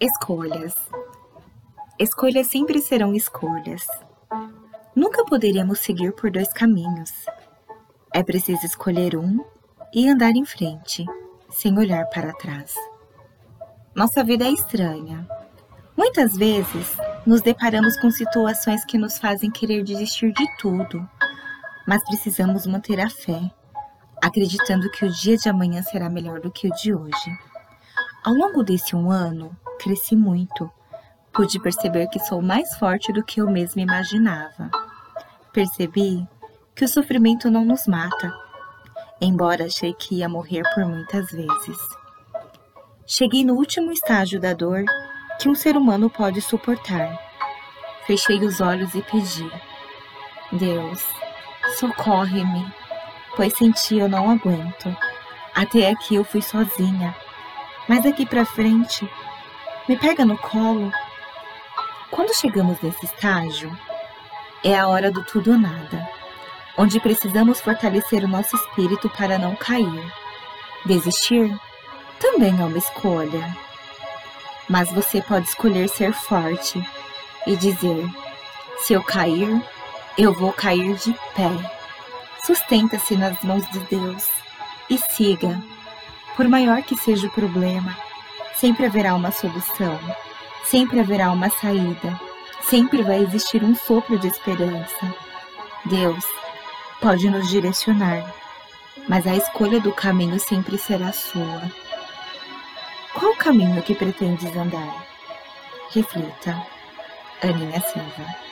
Escolhas. Escolhas sempre serão escolhas. Nunca poderíamos seguir por dois caminhos. É preciso escolher um e andar em frente, sem olhar para trás. Nossa vida é estranha. Muitas vezes nos deparamos com situações que nos fazem querer desistir de tudo, mas precisamos manter a fé, acreditando que o dia de amanhã será melhor do que o de hoje. Ao longo desse um ano, cresci muito. Pude perceber que sou mais forte do que eu mesma imaginava. Percebi que o sofrimento não nos mata, embora achei que ia morrer por muitas vezes. Cheguei no último estágio da dor que um ser humano pode suportar. Fechei os olhos e pedi: Deus, socorre-me, pois sem ti eu não aguento. Até aqui eu fui sozinha, mas daqui para frente me pega no colo. Quando chegamos nesse estágio, é a hora do tudo ou nada, onde precisamos fortalecer o nosso espírito para não cair. Desistir também é uma escolha. Mas você pode escolher ser forte e dizer: se eu cair, eu vou cair de pé. Sustenta-se nas mãos de Deus e siga, por maior que seja o problema Sempre haverá uma solução, sempre haverá uma saída, sempre vai existir um sopro de esperança. Deus pode nos direcionar, mas a escolha do caminho sempre será sua. Qual caminho que pretendes andar? Reflita. Aninha Silva